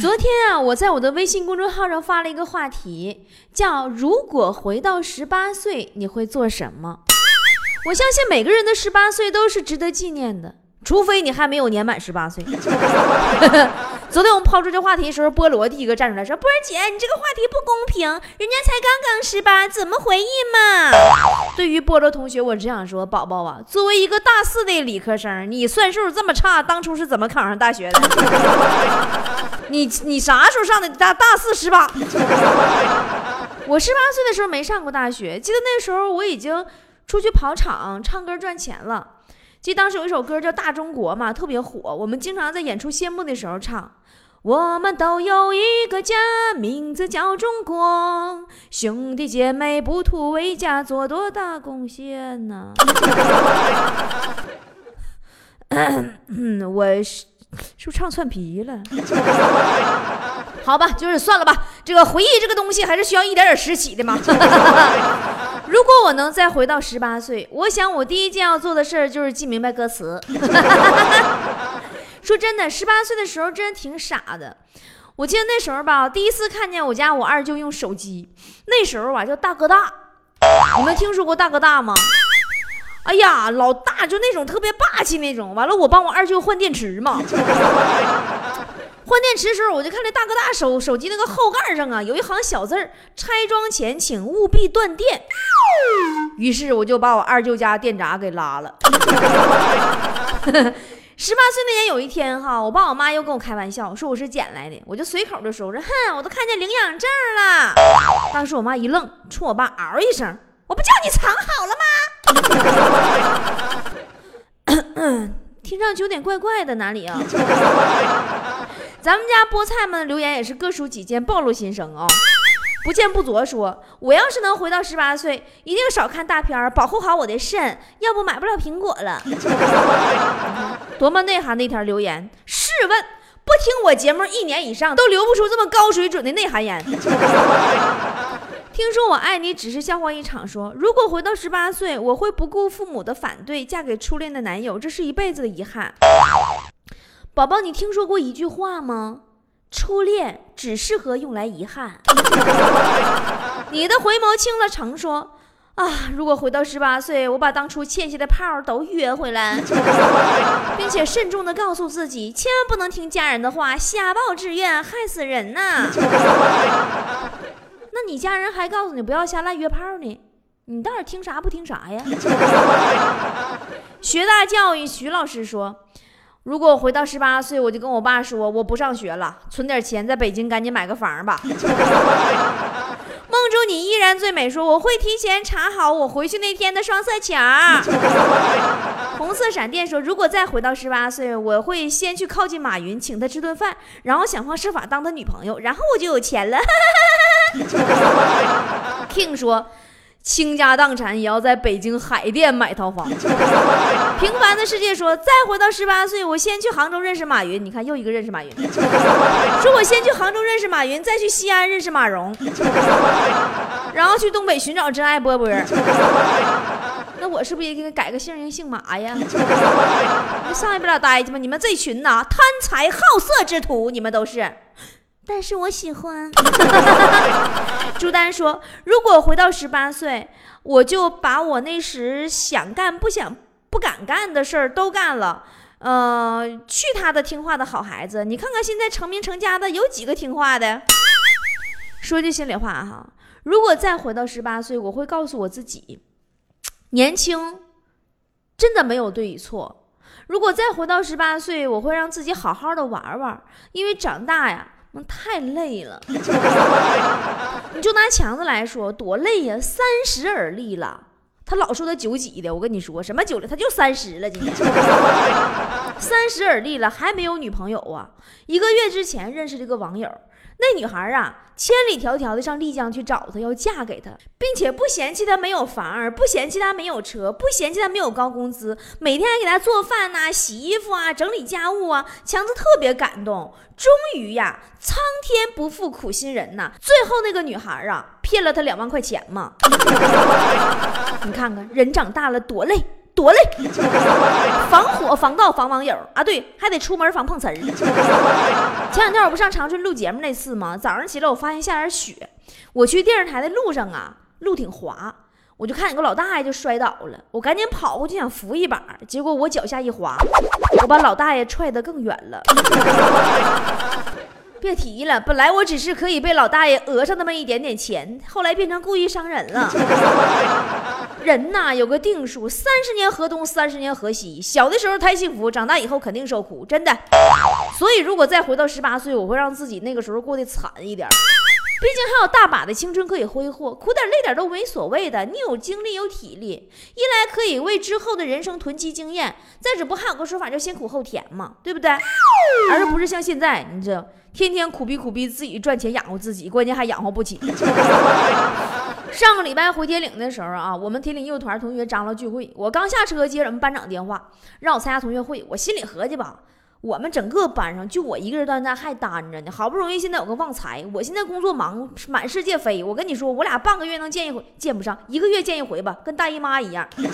昨天啊，我在我的微信公众号上发了一个话题，叫“如果回到十八岁，你会做什么？”我相信每个人的十八岁都是值得纪念的，除非你还没有年满十八岁。昨天我们抛出这话题的时候，菠萝第一个站出来说：“波儿姐，你这个话题不公平，人家才刚刚十八，怎么回忆嘛？”对于菠萝同学，我只想说，宝宝啊，作为一个大四的理科生，你算数这么差，当初是怎么考上大学的？你你啥时候上的大大四十八？我十八岁的时候没上过大学，记得那时候我已经。出去跑场唱歌赚钱了，记得当时有一首歌叫《大中国》嘛，特别火。我们经常在演出谢幕的时候唱。我们都有一个家，名字叫中国。兄弟姐妹不图为家做多大贡献呢？嗯，我是是不是唱串皮了？好吧，就是算了吧。这个回忆这个东西还是需要一点点拾起的嘛。如果我能再回到十八岁，我想我第一件要做的事儿就是记明白歌词。说真的，十八岁的时候真挺傻的。我记得那时候吧，第一次看见我家我二舅用手机，那时候啊叫大哥大，你们听说过大哥大吗？哎呀，老大就那种特别霸气那种。完了，我帮我二舅换电池嘛。换电池的时候，我就看这大哥大手手机那个后盖上啊，有一行小字儿：“拆装前请务必断电。”于是我就把我二舅家电闸给拉了。十八岁那年有一天哈，我爸我妈又跟我开玩笑，说我是捡来的，我就随口就说：“我说哼，我都看见领养证了。”当时我妈一愣，冲我爸嗷一声：“我不叫你藏好了吗？” 听上去有点怪怪的，哪里啊？咱们家菠菜们留言也是各抒己见，暴露心声啊！不见不着说，我要是能回到十八岁，一定少看大片，保护好我的肾，要不买不了苹果了。多么内涵的一条留言！试问，不听我节目一年以上，都留不出这么高水准的内涵言。听说我爱你只是笑话一场。说如果回到十八岁，我会不顾父母的反对，嫁给初恋的男友，这是一辈子的遗憾。宝宝，你听说过一句话吗？初恋只适合用来遗憾。你的回眸清了城说啊，如果回到十八岁，我把当初欠下的炮都约回来，并且慎重的告诉自己，千万不能听家人的话，瞎报志愿害死人呐。那你家人还告诉你不要瞎乱约炮呢？你到底听啥不听啥呀？学大教育，徐老师说。如果我回到十八岁，我就跟我爸说，我不上学了，存点钱，在北京赶紧买个房吧。梦中你依然最美，说我会提前查好我回去那天的双色球。红色闪电说，如果再回到十八岁，我会先去靠近马云，请他吃顿饭，然后想方设法当他女朋友，然后我就有钱了。King 说。倾家荡产也要在北京海淀买套房。平凡的世界说，再回到十八岁，我先去杭州认识马云。你看，又一个认识马云。说我先去杭州认识马云，再去西安认识马蓉，然后去东北寻找真爱波波。那我是不是也给他改个姓，姓马呀？你上一不了呆去吧？你们这群呐，贪财好色之徒，你们都是。但是我喜欢。朱丹说：“如果回到十八岁，我就把我那时想干不想不敢干的事儿都干了。呃，去他的听话的好孩子！你看看现在成名成家的有几个听话的？说句心里话哈，如果再回到十八岁，我会告诉我自己，年轻真的没有对与错。如果再回到十八岁，我会让自己好好的玩玩，因为长大呀。”太累了，你就拿强子来说，多累呀！三十而立了，他老说他九几的，我跟你说什么九了，他就三十了。今年三十而立了还没有女朋友啊？一个月之前认识这个网友，那女孩啊，千里迢迢的上丽江去找他，要嫁给他，并且不嫌弃他没有房儿，不嫌弃他没有车，不嫌弃他没有高工资，每天还给他做饭呐、洗衣服啊、整理家务啊，强子特别感动。终于呀，苍天不负苦心人呐，最后那个女孩啊，骗了他两万块钱嘛。你看看，人长大了多累。多累，防火防盗防网友啊，对，还得出门防碰瓷儿。前两天我不上长春录节目那次吗？早上起来我发现下点雪，我去电视台的路上啊，路挺滑，我就看有个老大爷就摔倒了，我赶紧跑过去想扶一把，结果我脚下一滑，我把老大爷踹得更远了。别提了，本来我只是可以被老大爷讹上那么一点点钱，后来变成故意伤人了。人呐，有个定数，三十年河东，三十年河西。小的时候太幸福，长大以后肯定受苦，真的。所以，如果再回到十八岁，我会让自己那个时候过得惨一点。毕竟还有大把的青春可以挥霍，苦点累点都没所谓的。你有精力有体力，一来可以为之后的人生囤积经验，再者不还有个说法叫先苦后甜嘛，对不对？而不是像现在，你这天天苦逼苦逼自己赚钱养活自己，关键还养活不起。上个礼拜回铁岭的时候啊，我们铁岭业务团同学张罗聚会，我刚下车接我们班长电话，让我参加同学会。我心里合计吧。我们整个班上就我一个人到现在还单着呢，好不容易现在有个旺财，我现在工作忙，满世界飞。我跟你说，我俩半个月能见一回，见不上，一个月见一回吧，跟大姨妈一样，对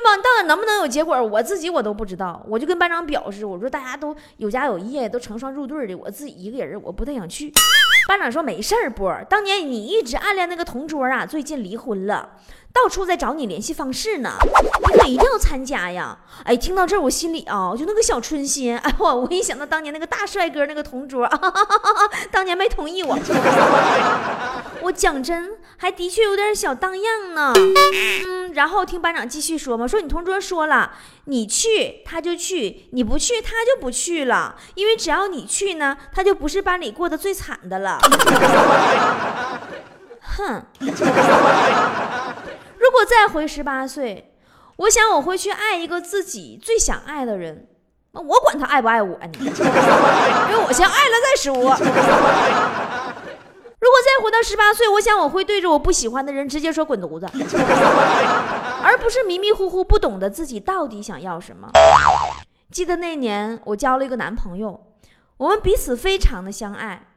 吧？到底能不能有结果，我自己我都不知道。我就跟班长表示，我说大家都有家有业，都成双入对的，我自己一个人我不太想去。班长说没事儿，波，当年你一直暗恋那个同桌啊，最近离婚了。到处在找你联系方式呢，你可一定要参加呀！哎，听到这儿我心里啊，就那个小春心，哎我我一想到当年那个大帅哥那个同桌啊，当年没同意我，我讲真还的确有点小荡漾呢。嗯，然后听班长继续说嘛，说你同桌说了，你去他就去，你不去他就不去了，因为只要你去呢，他就不是班里过得最惨的了。哼。如果再回十八岁，我想我会去爱一个自己最想爱的人。那我管他爱不爱我呢？因为我先爱了再说。如果再回到十八岁，我想我会对着我不喜欢的人直接说滚犊子，而不是迷迷糊糊不懂得自己到底想要什么。记得那年我交了一个男朋友，我们彼此非常的相爱，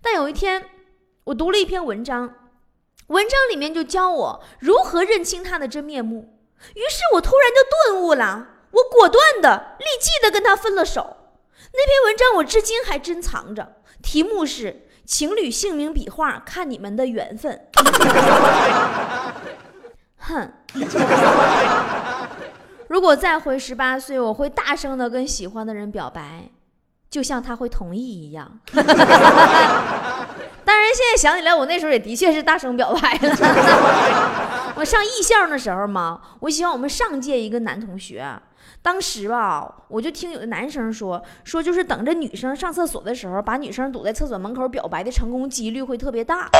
但有一天我读了一篇文章。文章里面就教我如何认清他的真面目，于是我突然就顿悟了，我果断的、立即的跟他分了手。那篇文章我至今还珍藏着，题目是《情侣姓名笔画，看你们的缘分》。哼，如果再回十八岁，我会大声的跟喜欢的人表白，就像他会同意一样。当然，现在想起来，我那时候也的确是大声表白了。我上艺校的时候嘛，我喜欢我们上届一个男同学。当时吧，我就听有的男生说，说就是等着女生上厕所的时候，把女生堵在厕所门口表白的成功几率会特别大。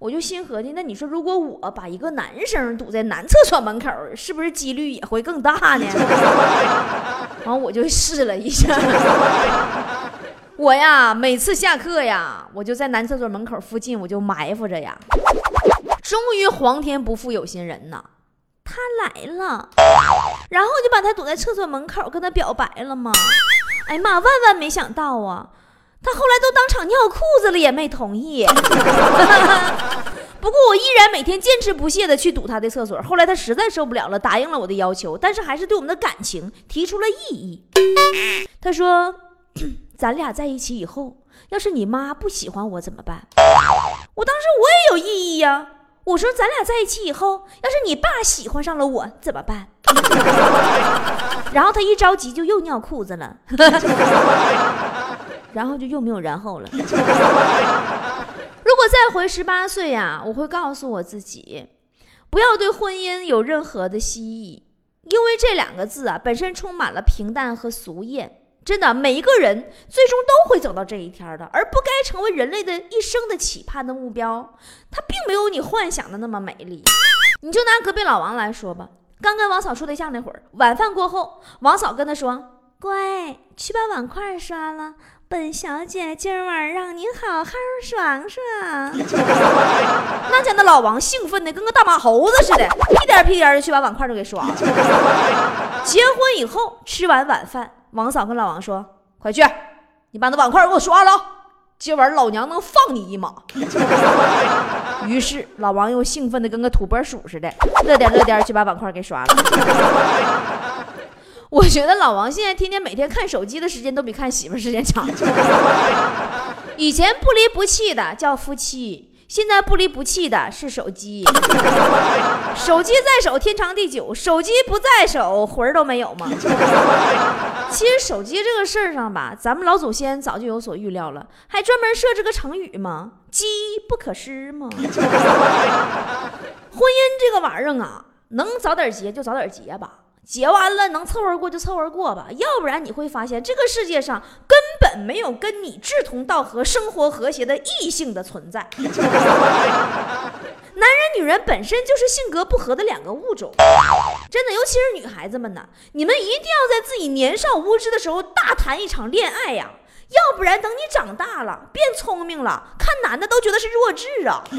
我就心合计，那你说如果我把一个男生堵在男厕所门口，是不是几率也会更大呢？完，我就试了一下。我呀，每次下课呀，我就在男厕所门口附近，我就埋伏着呀。终于，皇天不负有心人呐，他来了，然后就把他堵在厕所门口，跟他表白了吗？哎呀妈，万万没想到啊！他后来都当场尿裤子了，也没同意。不过我依然每天坚持不懈的去堵他的厕所。后来他实在受不了了，答应了我的要求，但是还是对我们的感情提出了异议。他说。咱俩在一起以后，要是你妈不喜欢我怎么办？我当时我也有异议呀。我说咱俩在一起以后，要是你爸喜欢上了我怎么办？然后他一着急就又尿裤子了，然后就又没有然后了。如果再回十八岁呀，我会告诉我自己，不要对婚姻有任何的希冀，因为这两个字啊，本身充满了平淡和俗艳。真的，每一个人最终都会走到这一天的，而不该成为人类的一生的期盼的目标。它并没有你幻想的那么美丽。你就拿隔壁老王来说吧，刚跟王嫂处对象那会儿，晚饭过后，王嫂跟他说：“乖，去把碗筷刷了。”本小姐今晚让你好好爽爽。那家那老王兴奋的跟个大马猴子似的，屁颠屁颠的去把碗筷都给刷了。结婚以后吃完晚饭，王嫂跟老王说：“快去，你把那碗筷给我刷了，今晚老娘能放你一马。”于是老王又兴奋的跟个土拨鼠似的，乐颠乐颠去把碗筷给刷了。我觉得老王现在天天每天看手机的时间都比看媳妇时间长。以前不离不弃的叫夫妻，现在不离不弃的是手机。手机在手天长地久，手机不在手魂儿都没有吗？其实手机这个事儿上吧，咱们老祖先早就有所预料了，还专门设置个成语嘛，“机不可失”嘛。婚姻这个玩意儿啊，能早点结就早点结吧。结完了能凑合过就凑合过吧，要不然你会发现这个世界上根本没有跟你志同道合、生活和谐的异性的存在。男人女人本身就是性格不合的两个物种，真的，尤其是女孩子们呢，你们一定要在自己年少无知的时候大谈一场恋爱呀，要不然等你长大了变聪明了，看男的都觉得是弱智啊。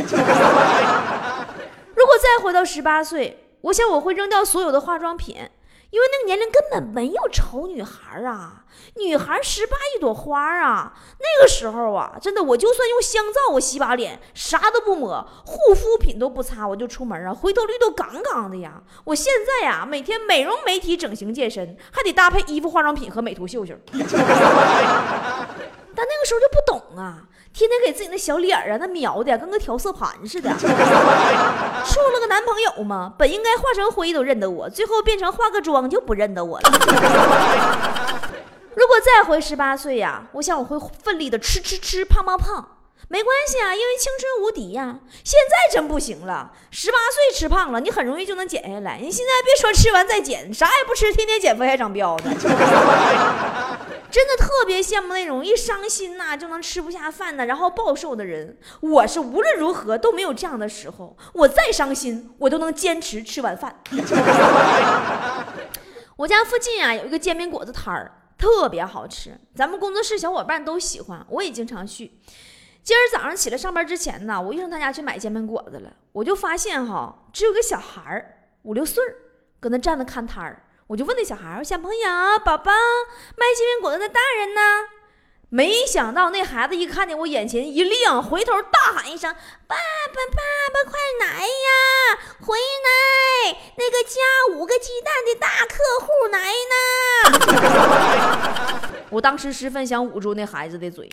如果再回到十八岁，我想我会扔掉所有的化妆品。因为那个年龄根本没有丑女孩啊，女孩十八一朵花啊。那个时候啊，真的，我就算用香皂，我洗把脸，啥都不抹，护肤品都不擦，我就出门啊，回头率都杠杠的呀。我现在呀，每天美容美体整形健身，还得搭配衣服、化妆品和美图秀秀。但那个时候就不懂啊。天天给自己那小脸啊，那描的跟个调色盘似的。处了个男朋友嘛，本应该化成灰都认得我，最后变成化个妆就不认得我了。如果再回十八岁呀，我想我会奋力的吃吃吃，胖胖胖，没关系啊，因为青春无敌呀。现在真不行了，十八岁吃胖了，你很容易就能减下来。你现在别说吃完再减，啥也不吃，天天减肥还长膘呢。真的特别羡慕那种一伤心呐就能吃不下饭的，然后暴瘦的人。我是无论如何都没有这样的时候，我再伤心，我都能坚持吃完饭。我家附近啊有一个煎饼果子摊儿，特别好吃，咱们工作室小伙伴都喜欢，我也经常去。今儿早上起来上班之前呢，我又上他家去买煎饼果子了，我就发现哈，只有个小孩儿五六岁儿，搁那站着看摊儿。我就问那小孩：“小朋友，宝宝，卖煎饼果子的大人呢？”没想到那孩子一看见我眼前一亮，回头大喊一声：“爸爸，爸爸，快来呀！回来！那个加五个鸡蛋的大客户来呢！” 我当时十分想捂住那孩子的嘴。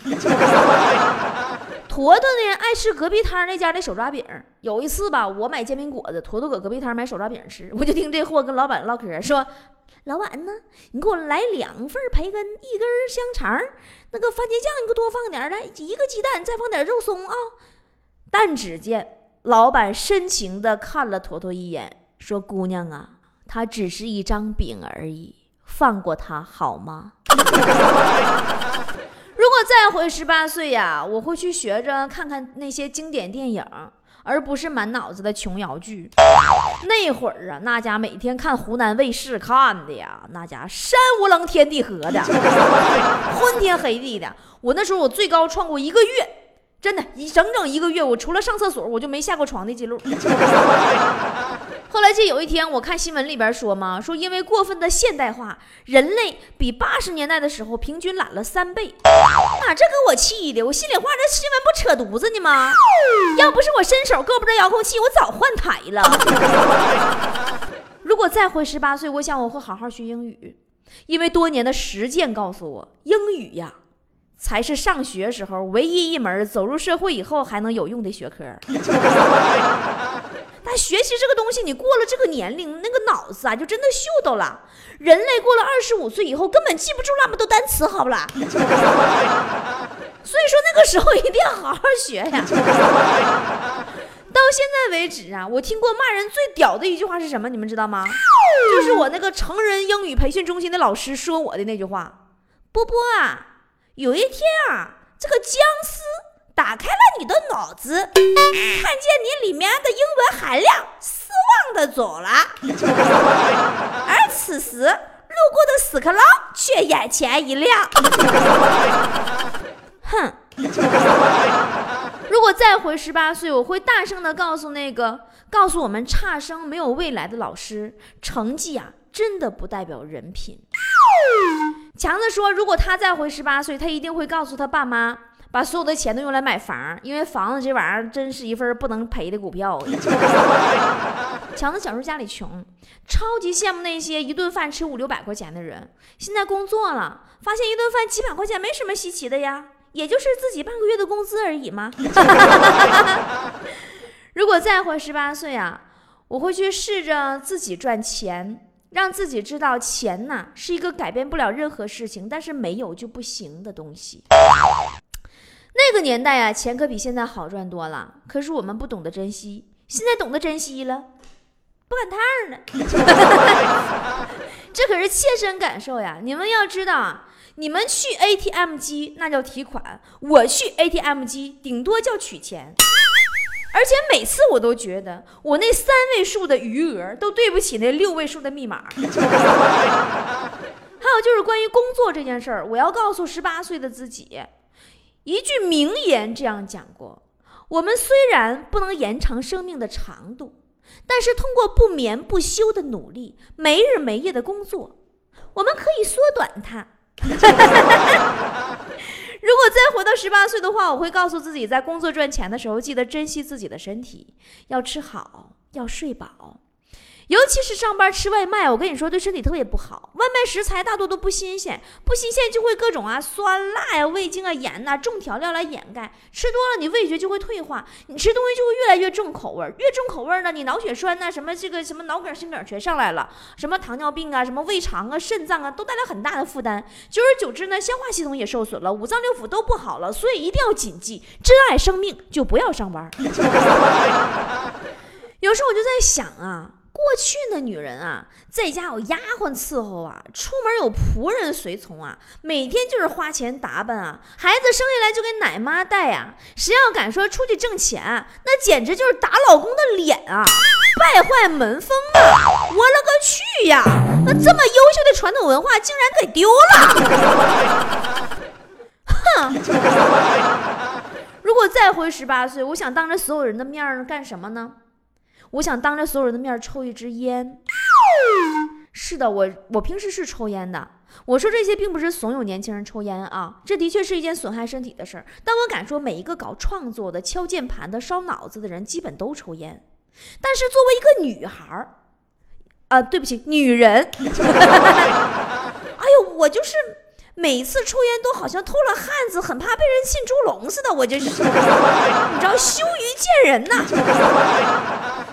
坨坨呢爱吃隔壁摊那家的手抓饼。有一次吧，我买煎饼果子，坨坨搁隔壁摊买手抓饼吃，我就听这货跟老板唠嗑说：“老板呢，你给我来两份培根，一根香肠，那个番茄酱你给我多放点来一个鸡蛋，再放点肉松啊。”但只见老板深情地看了坨坨一眼，说：“姑娘啊，它只是一张饼而已，放过他好吗？” 我再回十八岁呀，我会去学着看看那些经典电影，而不是满脑子的琼瑶剧。那会儿啊，那家每天看湖南卫视看的呀，那家山无棱天地合的，昏天黑地的。我那时候我最高创过一个月，真的，一整整一个月，我除了上厕所，我就没下过床的记录。后来就有一天，我看新闻里边说嘛，说因为过分的现代化，人类比八十年代的时候平均懒了三倍。啊，这给我气的，我心里话，这新闻不扯犊子呢吗？要不是我伸手够不着遥控器，我早换台了。如果再回十八岁，我想我会好好学英语，因为多年的实践告诉我，英语呀，才是上学时候唯一一门走入社会以后还能有用的学科。但学习这个东西，你过了这个年龄，那个脑子啊，就真的锈叨了。人类过了二十五岁以后，根本记不住那么多单词，好不啦？所以说那个时候一定要好好学呀。到现在为止啊，我听过骂人最屌的一句话是什么？你们知道吗？就是我那个成人英语培训中心的老师说我的那句话：波波啊，有一天啊，这个僵尸。打开了你的脑子，看见你里面的英文含量，失望的走了。而此时，路过的屎壳郎却眼前一亮。哼！如果再回十八岁，我会大声的告诉那个告诉我们差生没有未来的老师：成绩啊，真的不代表人品。强子说，如果他再回十八岁，他一定会告诉他爸妈，把所有的钱都用来买房，因为房子这玩意儿真是一份不能赔的股票。强子小时候家里穷，超级羡慕那些一顿饭吃五六百块钱的人。现在工作了，发现一顿饭几百块钱没什么稀奇的呀，也就是自己半个月的工资而已嘛。如果再活十八岁啊，我会去试着自己赚钱。让自己知道钱呐是一个改变不了任何事情，但是没有就不行的东西。那个年代啊，钱可比现在好赚多了，可是我们不懂得珍惜。现在懂得珍惜了，不赶趟儿呢。这可是切身感受呀！你们要知道啊，你们去 ATM 机那叫提款，我去 ATM 机顶多叫取钱。而且每次我都觉得，我那三位数的余额都对不起那六位数的密码。还有就是关于工作这件事儿，我要告诉十八岁的自己，一句名言这样讲过：我们虽然不能延长生命的长度，但是通过不眠不休的努力，没日没夜的工作，我们可以缩短它。如果再回到十八岁的话，我会告诉自己，在工作赚钱的时候，记得珍惜自己的身体，要吃好，要睡饱。尤其是上班吃外卖，我跟你说对身体特别不好。外卖食材大多都不新鲜，不新鲜就会各种啊酸辣呀、味精啊、盐呐、重调料来掩盖。吃多了你味觉就会退化，你吃东西就会越来越重口味，越重口味呢，你脑血栓呐、什么这个什么脑梗、心梗全上来了，什么糖尿病啊、什么胃肠啊、肾脏啊都带来很大的负担。久而久之呢，消化系统也受损了，五脏六腑都不好了。所以一定要谨记，珍爱生命就不要上班。有时候我就在想啊。过去的女人啊，在家有丫鬟伺候啊，出门有仆人随从啊，每天就是花钱打扮啊，孩子生下来就给奶妈带呀。谁要敢说出去挣钱，那简直就是打老公的脸啊，败坏门风啊！我勒个去呀！那这么优秀的传统文化竟然给丢了！哼！如果再回十八岁，我想当着所有人的面干什么呢？我想当着所有人的面抽一支烟。是的，我我平时是抽烟的。我说这些并不是怂恿年轻人抽烟啊，这的确是一件损害身体的事儿。但我敢说，每一个搞创作的、敲键盘的、烧脑子的人，基本都抽烟。但是作为一个女孩儿，啊，对不起，女人。哎呦，我就是每次抽烟都好像偷了汉子，很怕被人进猪笼似的。我就是，你知道，羞于见人呐。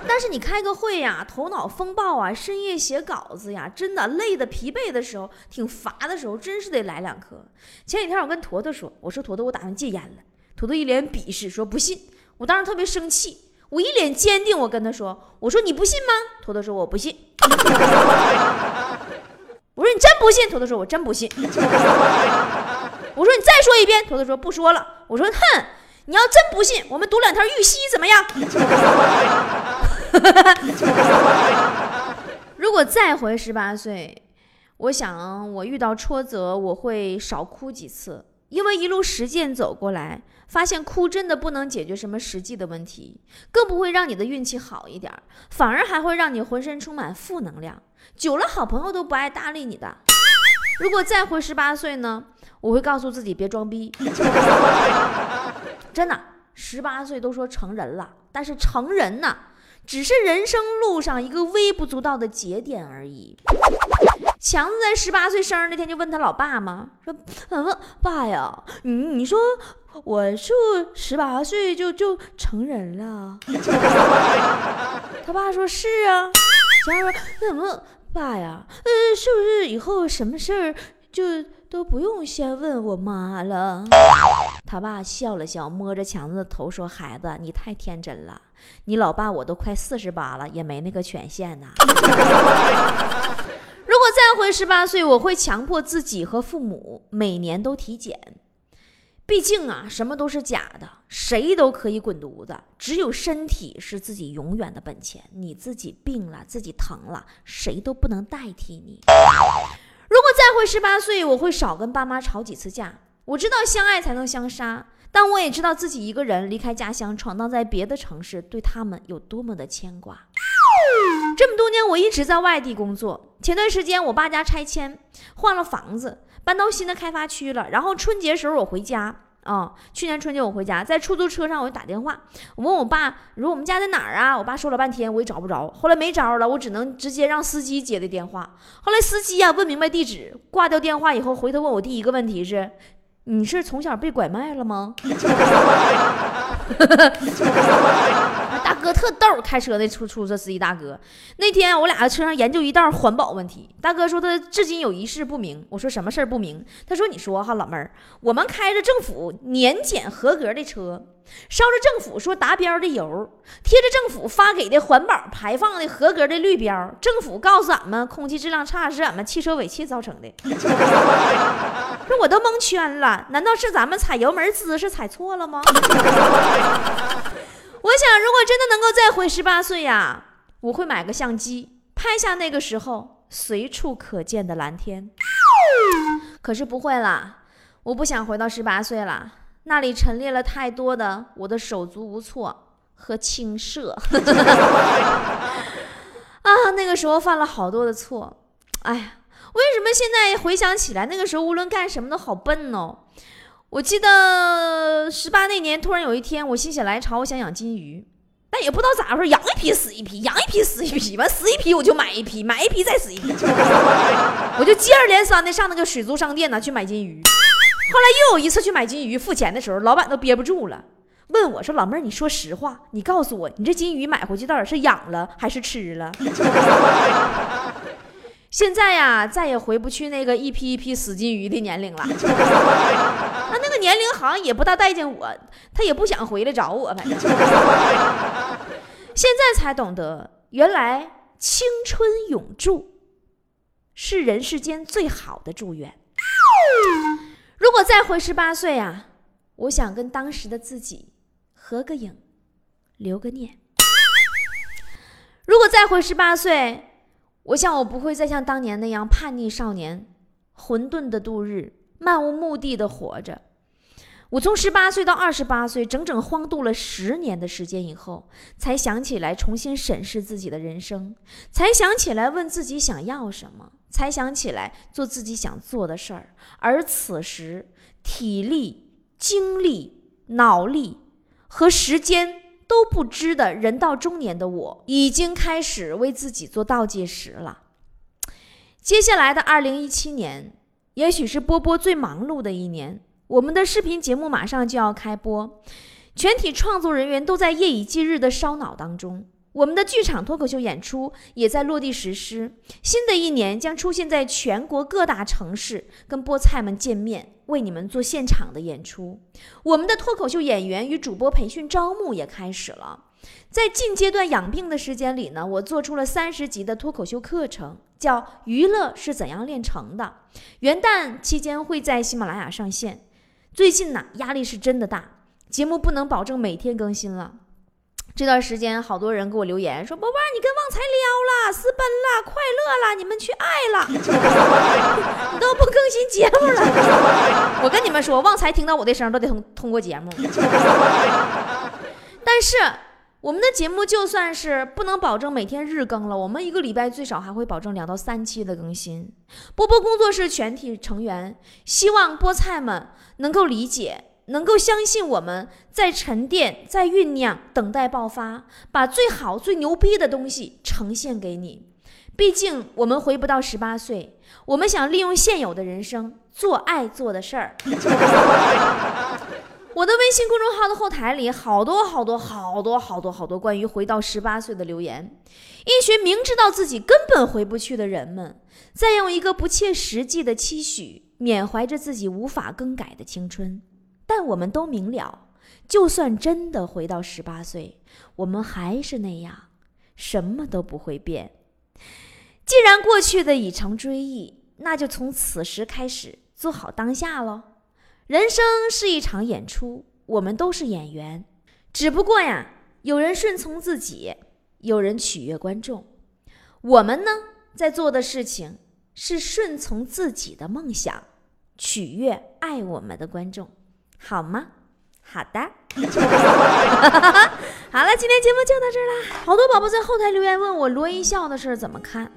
但是你开个会呀，头脑风暴啊，深夜写稿子呀，真的累的疲惫的时候，挺乏的时候，真是得来两颗。前几天我跟坨坨说，我说坨坨，我打算戒烟了。坨坨一脸鄙视，说不信。我当时特别生气，我一脸坚定，我跟他说，我说你不信吗？坨坨说我不信。我说你真不信？坨坨说我真不信。我说你再说一遍。坨坨说不说了。我说哼，你要真不信，我们赌两条玉溪怎么样？如果再回十八岁，我想我遇到挫折，我会少哭几次，因为一路实践走过来，发现哭真的不能解决什么实际的问题，更不会让你的运气好一点，反而还会让你浑身充满负能量。久了，好朋友都不爱搭理你的。如果再回十八岁呢？我会告诉自己别装逼，真的，十八岁都说成人了，但是成人呢？只是人生路上一个微不足道的节点而已。强子在十八岁生日那天就问他老爸嘛，说：“嗯，爸呀，你你说我是十八岁就就成人了？” 他爸说：“是啊。”强子说：“那怎么，爸呀？呃，是不是以后什么事儿就都不用先问我妈了？”他爸笑了笑，摸着强子的头说：“孩子，你太天真了。你老爸我都快四十八了，也没那个权限呐。如果再回十八岁，我会强迫自己和父母每年都体检，毕竟啊，什么都是假的，谁都可以滚犊子，只有身体是自己永远的本钱。你自己病了，自己疼了，谁都不能代替你。再回十八岁，我会少跟爸妈吵几次架。我知道相爱才能相杀，但我也知道自己一个人离开家乡，闯荡在别的城市，对他们有多么的牵挂。这么多年，我一直在外地工作。前段时间，我爸家拆迁，换了房子，搬到新的开发区了。然后春节时候我回家啊，去年春节我回家，在出租车上我就打电话，我问我爸，我说我们家在哪儿啊？我爸说了半天，我也找不着。后来没招了，我只能直接让司机接的电话。后来司机呀问明白地址，挂掉电话以后，回头问我第一个问题是：你是从小被拐卖了吗？哥特逗，开车那出出租车司机大哥，那天我俩在车上研究一道环保问题。大哥说他至今有一事不明。我说什么事儿不明？他说你说哈老妹儿，我们开着政府年检合格的车，烧着政府说达标的油，贴着政府发给的环保排放的合格的绿标，政府告诉俺们空气质量差是俺们汽车尾气造成的。说我都蒙圈了，难道是咱们踩油门姿势踩错了吗？我想，如果真的能够再回十八岁呀，我会买个相机，拍下那个时候随处可见的蓝天。可是不会了，我不想回到十八岁了，那里陈列了太多的我的手足无措和轻涉。啊，那个时候犯了好多的错。哎呀，为什么现在回想起来，那个时候无论干什么都好笨哦？我记得十八那年，突然有一天，我心血来潮，我想养金鱼，但也不知道咋回事，养一批死一批，养一批死一批，完死一批我就买一批，买一批再死一批，我就接二连三的上那个水族商店呢去买金鱼。后来又有一次去买金鱼，付钱的时候，老板都憋不住了，问我说：“老妹儿，你说实话，你告诉我，你这金鱼买回去到底是养了还是吃了？” 现在呀，再也回不去那个一批一批死金鱼的年龄了。他那个年龄好像也不大待见我，他也不想回来找我，反正。现在才懂得，原来青春永驻是人世间最好的祝愿。如果再回十八岁啊，我想跟当时的自己合个影，留个念。如果再回十八岁。我想，我不会再像当年那样叛逆少年，混沌的度日，漫无目的的活着。我从十八岁到二十八岁，整整荒度了十年的时间以后，才想起来重新审视自己的人生，才想起来问自己想要什么，才想起来做自己想做的事儿。而此时，体力、精力、脑力和时间。都不知的人到中年的我，已经开始为自己做倒计时了。接下来的二零一七年，也许是波波最忙碌的一年。我们的视频节目马上就要开播，全体创作人员都在夜以继日的烧脑当中。我们的剧场脱口秀演出也在落地实施。新的一年将出现在全国各大城市，跟菠菜们见面，为你们做现场的演出。我们的脱口秀演员与主播培训招募也开始了。在近阶段养病的时间里呢，我做出了三十集的脱口秀课程，叫《娱乐是怎样炼成的》。元旦期间会在喜马拉雅上线。最近呢，压力是真的大，节目不能保证每天更新了。这段时间，好多人给我留言说：“波波，你跟旺财撩了，私奔了，快乐了，你们去爱了，你都不更新节目了。”我跟你们说，旺财听到我的声都得通通过节目。但是我们的节目就算是不能保证每天日更了，我们一个礼拜最少还会保证两到三期的更新。波波工作室全体成员希望菠菜们能够理解。能够相信我们在沉淀、在酝酿、等待爆发，把最好、最牛逼的东西呈现给你。毕竟我们回不到十八岁，我们想利用现有的人生做爱做的事儿。我的微信公众号的后台里好多好多好多好多好多关于回到十八岁的留言，一群明知道自己根本回不去的人们，在用一个不切实际的期许，缅怀着自己无法更改的青春。但我们都明了，就算真的回到十八岁，我们还是那样，什么都不会变。既然过去的已成追忆，那就从此时开始做好当下喽。人生是一场演出，我们都是演员，只不过呀，有人顺从自己，有人取悦观众。我们呢，在做的事情是顺从自己的梦想，取悦爱我们的观众，好吗？好的。好了，今天节目就到这儿啦。好多宝宝在后台留言问我罗一笑的事儿怎么看，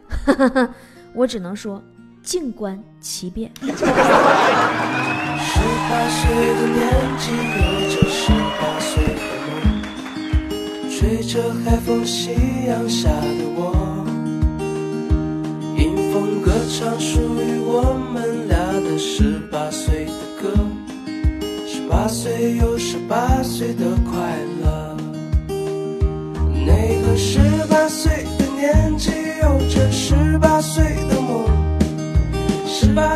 我只能说，静观其变。十八岁的年纪，有着十八岁的梦，吹着海风，夕阳下的我，迎风歌唱属于我们俩的十八岁的歌，八岁有十八岁的快乐，那个十八岁的年纪，有着十八岁的梦，十八